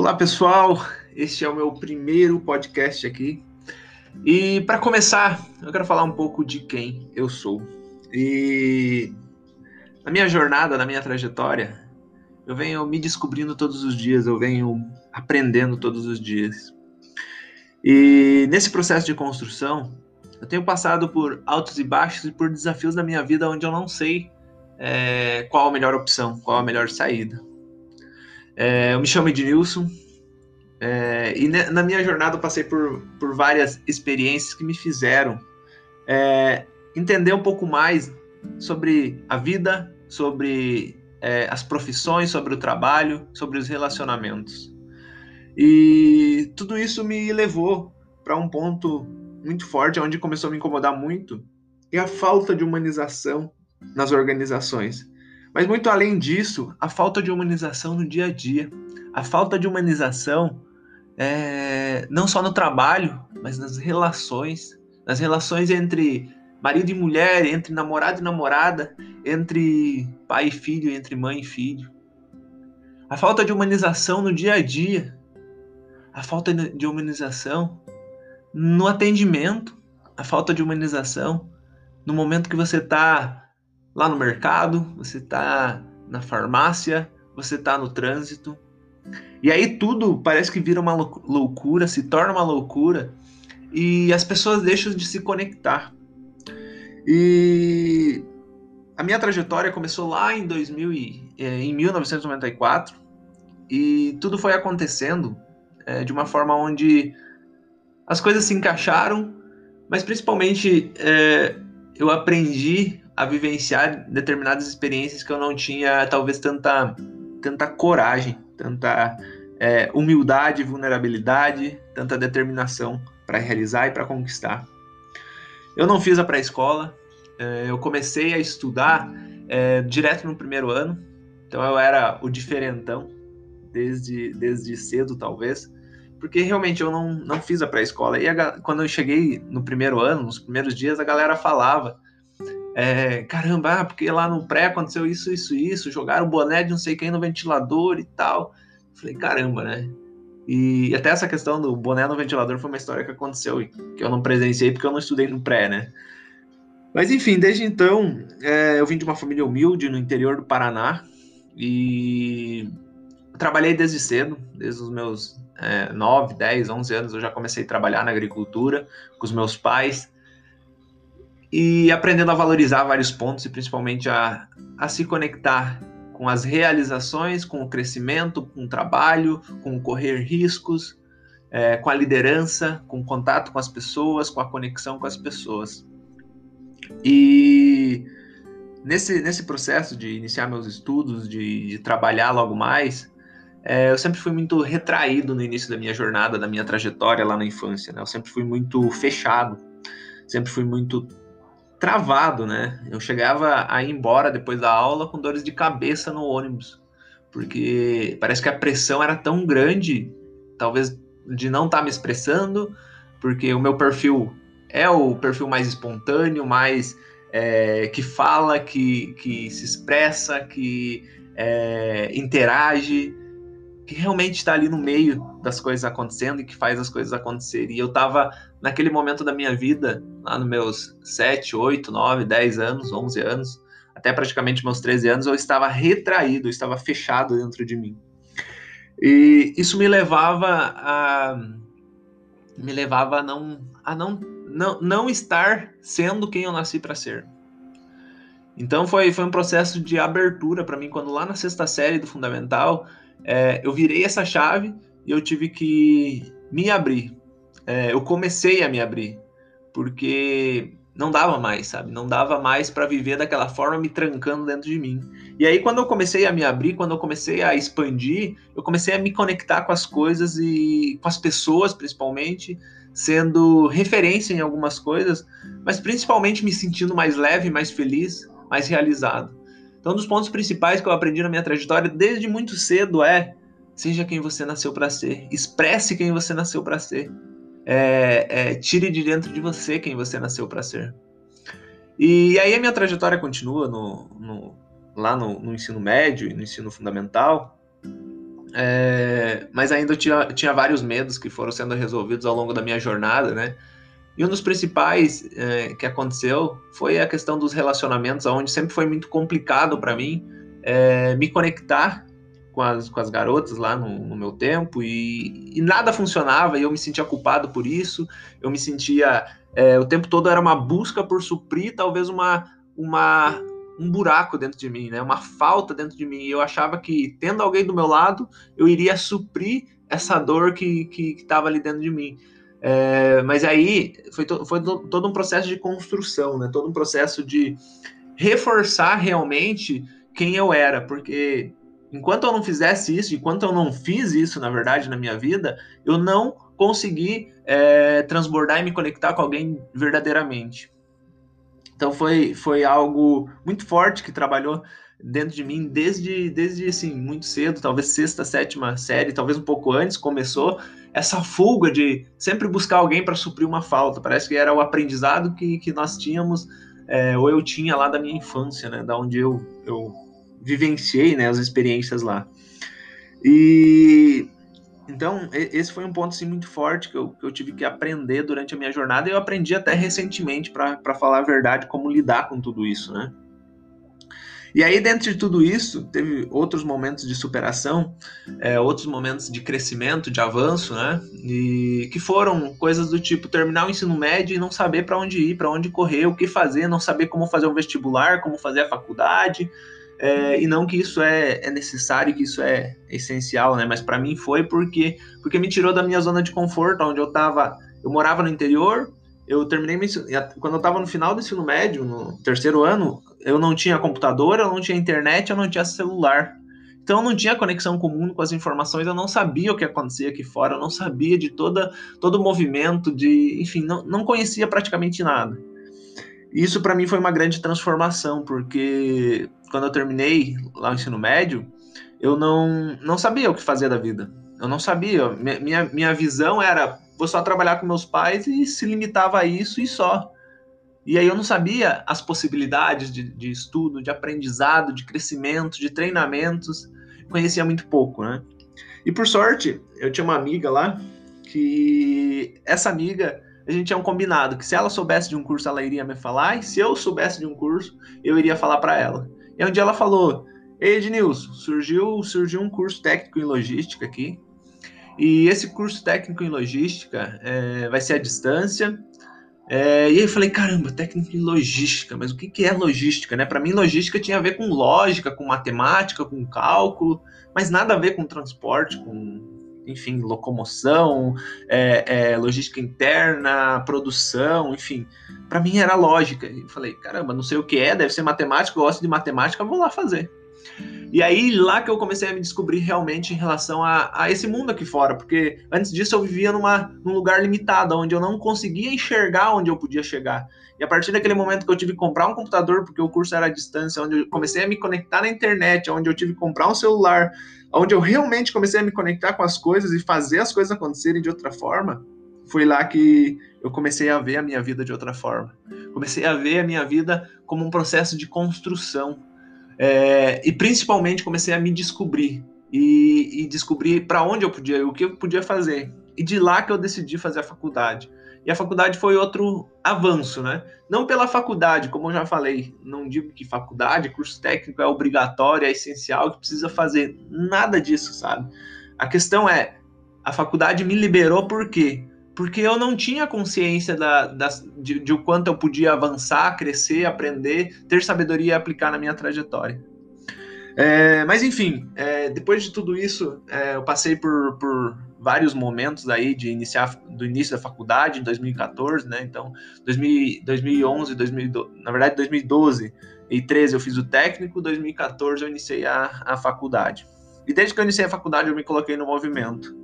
Olá pessoal, este é o meu primeiro podcast aqui. E para começar, eu quero falar um pouco de quem eu sou. E na minha jornada, na minha trajetória, eu venho me descobrindo todos os dias, eu venho aprendendo todos os dias. E nesse processo de construção, eu tenho passado por altos e baixos e por desafios da minha vida onde eu não sei é, qual a melhor opção, qual a melhor saída. É, eu me chamo Ednilson é, e na minha jornada eu passei por, por várias experiências que me fizeram é, entender um pouco mais sobre a vida, sobre é, as profissões, sobre o trabalho, sobre os relacionamentos. E tudo isso me levou para um ponto muito forte, onde começou a me incomodar muito, é a falta de humanização nas organizações. Mas muito além disso, a falta de humanização no dia a dia, a falta de humanização é, não só no trabalho, mas nas relações, nas relações entre marido e mulher, entre namorado e namorada, entre pai e filho, entre mãe e filho. A falta de humanização no dia a dia, a falta de humanização no atendimento, a falta de humanização no momento que você está lá no mercado, você está na farmácia, você está no trânsito. E aí tudo parece que vira uma loucura, se torna uma loucura e as pessoas deixam de se conectar. E a minha trajetória começou lá em 2000 e, é, em 1994 e tudo foi acontecendo é, de uma forma onde as coisas se encaixaram, mas principalmente é, eu aprendi a vivenciar determinadas experiências que eu não tinha, talvez, tanta, tanta coragem, tanta é, humildade, vulnerabilidade, tanta determinação para realizar e para conquistar. Eu não fiz a pré-escola, é, eu comecei a estudar é, direto no primeiro ano, então eu era o diferentão, desde, desde cedo, talvez, porque realmente eu não, não fiz a pré-escola. E a, quando eu cheguei no primeiro ano, nos primeiros dias, a galera falava é, caramba, ah, porque lá no pré aconteceu isso, isso, isso, jogaram o boné de não sei quem no ventilador e tal. Falei, caramba, né? E até essa questão do boné no ventilador foi uma história que aconteceu que eu não presenciei porque eu não estudei no pré, né? Mas enfim, desde então, é, eu vim de uma família humilde no interior do Paraná e trabalhei desde cedo, desde os meus é, 9, 10, 11 anos eu já comecei a trabalhar na agricultura com os meus pais e aprendendo a valorizar vários pontos e principalmente a, a se conectar com as realizações, com o crescimento, com o trabalho, com correr riscos, é, com a liderança, com o contato com as pessoas, com a conexão com as pessoas. E nesse, nesse processo de iniciar meus estudos, de, de trabalhar logo mais, é, eu sempre fui muito retraído no início da minha jornada, da minha trajetória lá na infância. Né? Eu sempre fui muito fechado, sempre fui muito travado, né? Eu chegava a ir embora depois da aula com dores de cabeça no ônibus, porque parece que a pressão era tão grande, talvez de não estar tá me expressando, porque o meu perfil é o perfil mais espontâneo, mais é, que fala, que, que se expressa, que é, interage, que realmente está ali no meio das coisas acontecendo e que faz as coisas acontecerem. E eu estava naquele momento da minha vida, lá nos meus 7, 8, 9, 10 anos, 11 anos, até praticamente meus 13 anos, eu estava retraído, eu estava fechado dentro de mim. E isso me levava a me levava a não a não não, não estar sendo quem eu nasci para ser. Então foi, foi um processo de abertura para mim quando lá na sexta série do fundamental é, eu virei essa chave e eu tive que me abrir. É, eu comecei a me abrir, porque não dava mais, sabe? Não dava mais para viver daquela forma me trancando dentro de mim. E aí quando eu comecei a me abrir, quando eu comecei a expandir, eu comecei a me conectar com as coisas e com as pessoas, principalmente, sendo referência em algumas coisas, mas principalmente me sentindo mais leve, mais feliz, mais realizado. Então, um dos pontos principais que eu aprendi na minha trajetória desde muito cedo é: seja quem você nasceu para ser, expresse quem você nasceu para ser, é, é, tire de dentro de você quem você nasceu para ser. E aí a minha trajetória continua no, no, lá no, no, ensino médio e no ensino fundamental. É, mas ainda tinha, tinha vários medos que foram sendo resolvidos ao longo da minha jornada, né? E um dos principais é, que aconteceu foi a questão dos relacionamentos, onde sempre foi muito complicado para mim é, me conectar com as, com as garotas lá no, no meu tempo e, e, nada funcionava e eu me sentia culpado por isso. Eu me sentia é, o tempo todo era uma busca por suprir talvez uma, uma um buraco dentro de mim, né? Uma falta dentro de mim. E eu achava que tendo alguém do meu lado eu iria suprir essa dor que estava ali dentro de mim. É, mas aí foi, to, foi to, todo um processo de construção, né? Todo um processo de reforçar realmente quem eu era, porque enquanto eu não fizesse isso, enquanto eu não fiz isso, na verdade, na minha vida, eu não consegui é, transbordar e me conectar com alguém verdadeiramente. Então foi, foi algo muito forte que trabalhou dentro de mim desde, desde assim, muito cedo, talvez sexta, sétima série, talvez um pouco antes, começou essa fuga de sempre buscar alguém para suprir uma falta. Parece que era o aprendizado que, que nós tínhamos, é, ou eu tinha lá da minha infância, né, da onde eu, eu vivenciei né, as experiências lá. E então, esse foi um ponto assim, muito forte que eu, que eu tive que aprender durante a minha jornada e eu aprendi até recentemente, para falar a verdade, como lidar com tudo isso, né? E aí, dentro de tudo isso, teve outros momentos de superação, é, outros momentos de crescimento, de avanço, né? E que foram coisas do tipo terminar o ensino médio e não saber para onde ir, para onde correr, o que fazer, não saber como fazer um vestibular, como fazer a faculdade, é, e não que isso é, é necessário, que isso é essencial, né? Mas para mim foi porque porque me tirou da minha zona de conforto, onde eu estava, eu morava no interior, eu terminei quando eu estava no final do ensino médio, no terceiro ano, eu não tinha computador, eu não tinha internet, eu não tinha celular. Então eu não tinha conexão comum com as informações, eu não sabia o que acontecia aqui fora, eu não sabia de toda, todo o movimento, de, enfim, não, não conhecia praticamente nada. Isso para mim foi uma grande transformação, porque quando eu terminei lá o ensino médio, eu não, não sabia o que fazer da vida. Eu não sabia. Minha, minha visão era vou só trabalhar com meus pais e se limitava a isso e só. E aí eu não sabia as possibilidades de, de estudo, de aprendizado, de crescimento, de treinamentos. Conhecia muito pouco, né? E por sorte, eu tinha uma amiga lá que essa amiga a gente tinha um combinado que se ela soubesse de um curso, ela iria me falar, e se eu soubesse de um curso, eu iria falar para ela. E um dia ela falou: Ei, Ednilson, surgiu, surgiu um curso técnico em logística aqui. E esse curso técnico em logística é, vai ser à distância. É, e aí eu falei, caramba, técnico em logística, mas o que, que é logística, né? Para mim, logística tinha a ver com lógica, com matemática, com cálculo, mas nada a ver com transporte, com enfim, locomoção, é, é, logística interna, produção, enfim. Para mim era lógica. E falei, caramba, não sei o que é, deve ser matemática, eu gosto de matemática, vou lá fazer. E aí lá que eu comecei a me descobrir realmente em relação a, a esse mundo aqui fora, porque antes disso eu vivia numa, num lugar limitado, onde eu não conseguia enxergar onde eu podia chegar. E a partir daquele momento que eu tive que comprar um computador, porque o curso era à distância, onde eu comecei a me conectar na internet, onde eu tive que comprar um celular, onde eu realmente comecei a me conectar com as coisas e fazer as coisas acontecerem de outra forma, foi lá que eu comecei a ver a minha vida de outra forma. Comecei a ver a minha vida como um processo de construção. É, e principalmente comecei a me descobrir e, e descobrir para onde eu podia o que eu podia fazer. E de lá que eu decidi fazer a faculdade. E a faculdade foi outro avanço, né? Não pela faculdade, como eu já falei, não digo que faculdade, curso técnico é obrigatório, é essencial, que precisa fazer nada disso, sabe? A questão é, a faculdade me liberou por quê? Porque eu não tinha consciência da, da de, de o quanto eu podia avançar, crescer, aprender, ter sabedoria e aplicar na minha trajetória. É, mas enfim, é, depois de tudo isso, é, eu passei por, por vários momentos aí de iniciar do início da faculdade em 2014, né? Então, 2000, 2011, 2012, na verdade 2012 e 13 eu fiz o técnico, 2014 eu iniciei a, a faculdade. E desde que eu iniciei a faculdade eu me coloquei no movimento.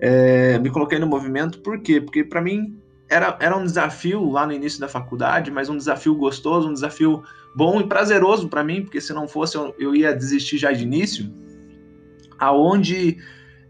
É, me coloquei no movimento por quê? Porque para mim era, era um desafio lá no início da faculdade, mas um desafio gostoso, um desafio bom e prazeroso para mim, porque se não fosse eu, eu ia desistir já de início. Aonde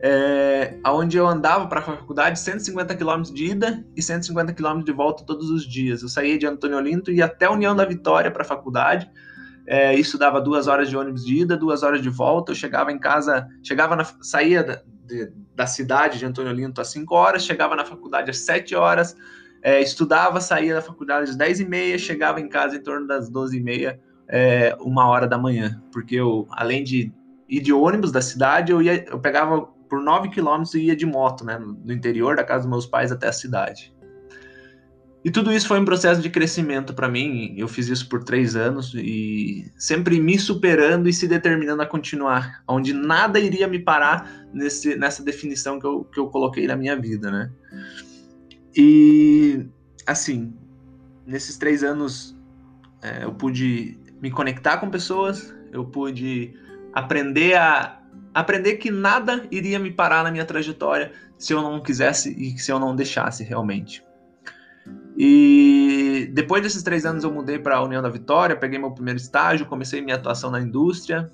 é, onde eu andava para a faculdade 150 km de ida e 150 km de volta todos os dias. Eu saía de Antônio Olinto e ia até União da Vitória para a faculdade. É, isso dava duas horas de ônibus de ida, duas horas de volta. Eu chegava em casa, chegava na, saía de, da cidade de Antônio Olinto às 5 horas, chegava na faculdade às 7 horas, é, estudava, saía da faculdade às 10 e meia, chegava em casa em torno das 12 e meia, é, uma hora da manhã. Porque eu, além de ir de ônibus da cidade, eu, ia, eu pegava por 9 quilômetros e ia de moto, né, no interior da casa dos meus pais até a cidade. E tudo isso foi um processo de crescimento para mim. Eu fiz isso por três anos e sempre me superando e se determinando a continuar, onde nada iria me parar nesse, nessa definição que eu, que eu coloquei na minha vida, né? E assim, nesses três anos é, eu pude me conectar com pessoas, eu pude aprender a aprender que nada iria me parar na minha trajetória se eu não quisesse e se eu não deixasse realmente. E depois desses três anos eu mudei para a União da Vitória, peguei meu primeiro estágio, comecei minha atuação na indústria.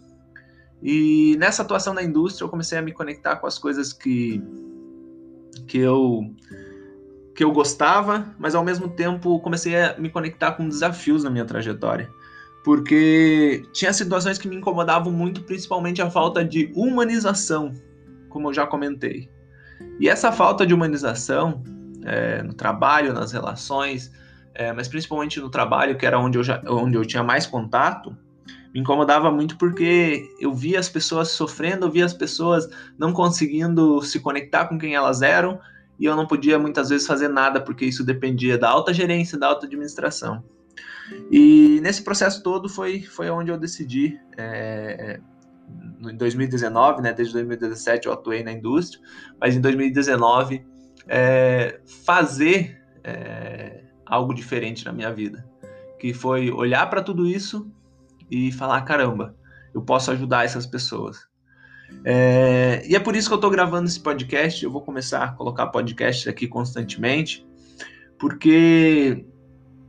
E nessa atuação na indústria eu comecei a me conectar com as coisas que que eu que eu gostava, mas ao mesmo tempo comecei a me conectar com desafios na minha trajetória. Porque tinha situações que me incomodavam muito, principalmente a falta de humanização, como eu já comentei. E essa falta de humanização é, no trabalho, nas relações, é, mas principalmente no trabalho, que era onde eu, já, onde eu tinha mais contato, me incomodava muito porque eu via as pessoas sofrendo, eu via as pessoas não conseguindo se conectar com quem elas eram, e eu não podia muitas vezes fazer nada porque isso dependia da alta gerência, da alta administração. E nesse processo todo foi, foi onde eu decidi, é, em 2019, né, desde 2017 eu atuei na indústria, mas em 2019 é, fazer é, algo diferente na minha vida, que foi olhar para tudo isso e falar caramba, eu posso ajudar essas pessoas. É, e é por isso que eu estou gravando esse podcast. Eu vou começar a colocar podcasts aqui constantemente, porque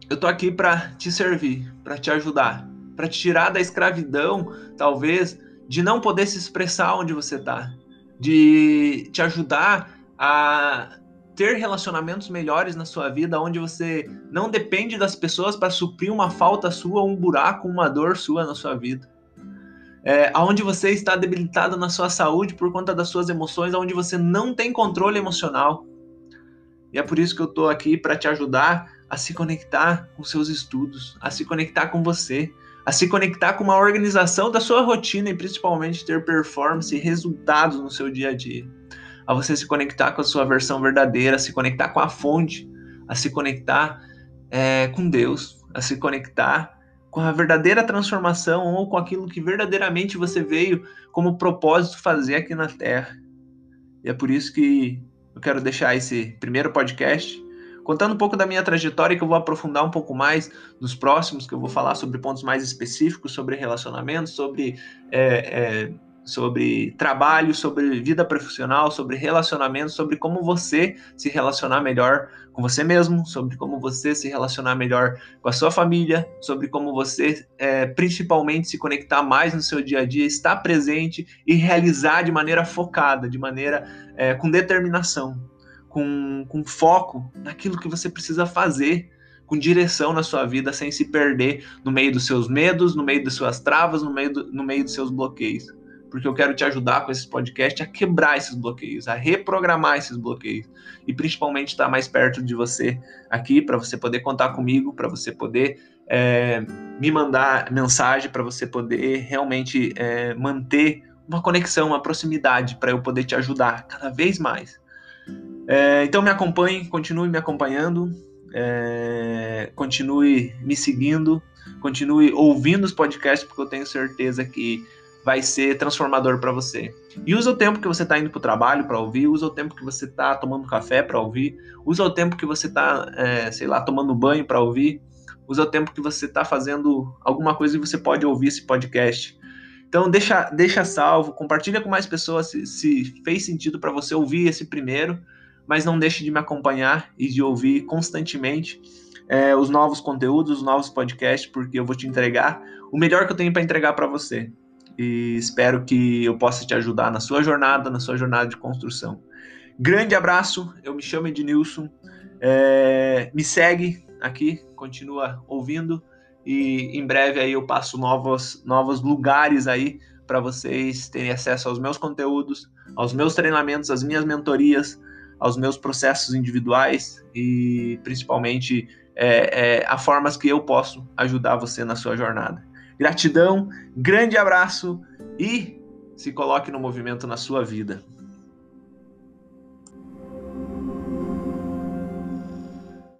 eu estou aqui para te servir, para te ajudar, para te tirar da escravidão, talvez, de não poder se expressar onde você está, de te ajudar a ter relacionamentos melhores na sua vida, onde você não depende das pessoas para suprir uma falta sua, um buraco, uma dor sua na sua vida. É, onde você está debilitado na sua saúde por conta das suas emoções, onde você não tem controle emocional. E é por isso que eu estou aqui para te ajudar a se conectar com seus estudos, a se conectar com você, a se conectar com uma organização da sua rotina e principalmente ter performance e resultados no seu dia a dia a você se conectar com a sua versão verdadeira, a se conectar com a fonte, a se conectar é, com Deus, a se conectar com a verdadeira transformação ou com aquilo que verdadeiramente você veio como propósito fazer aqui na Terra. E é por isso que eu quero deixar esse primeiro podcast contando um pouco da minha trajetória que eu vou aprofundar um pouco mais nos próximos, que eu vou falar sobre pontos mais específicos, sobre relacionamentos, sobre é, é, sobre trabalho, sobre vida profissional, sobre relacionamento, sobre como você se relacionar melhor com você mesmo, sobre como você se relacionar melhor com a sua família, sobre como você é, principalmente se conectar mais no seu dia a dia, estar presente e realizar de maneira focada, de maneira é, com determinação, com, com foco naquilo que você precisa fazer com direção na sua vida, sem se perder no meio dos seus medos, no meio das suas travas, no meio, do, no meio dos seus bloqueios porque eu quero te ajudar com esses podcasts a quebrar esses bloqueios, a reprogramar esses bloqueios e principalmente estar mais perto de você aqui para você poder contar comigo, para você poder é, me mandar mensagem, para você poder realmente é, manter uma conexão, uma proximidade para eu poder te ajudar cada vez mais. É, então me acompanhe, continue me acompanhando, é, continue me seguindo, continue ouvindo os podcasts, porque eu tenho certeza que vai ser transformador para você. E usa o tempo que você está indo para o trabalho para ouvir, usa o tempo que você está tomando café para ouvir, usa o tempo que você está, é, sei lá, tomando banho para ouvir, usa o tempo que você está fazendo alguma coisa e você pode ouvir esse podcast. Então deixa, deixa salvo, compartilha com mais pessoas se, se fez sentido para você ouvir esse primeiro, mas não deixe de me acompanhar e de ouvir constantemente é, os novos conteúdos, os novos podcasts, porque eu vou te entregar o melhor que eu tenho para entregar para você e espero que eu possa te ajudar na sua jornada, na sua jornada de construção. Grande abraço, eu me chamo Ednilson, é, me segue aqui, continua ouvindo e em breve aí eu passo novos, novos lugares aí para vocês terem acesso aos meus conteúdos, aos meus treinamentos, às minhas mentorias, aos meus processos individuais e principalmente é, é, a formas que eu posso ajudar você na sua jornada. Gratidão, grande abraço e se coloque no movimento na sua vida.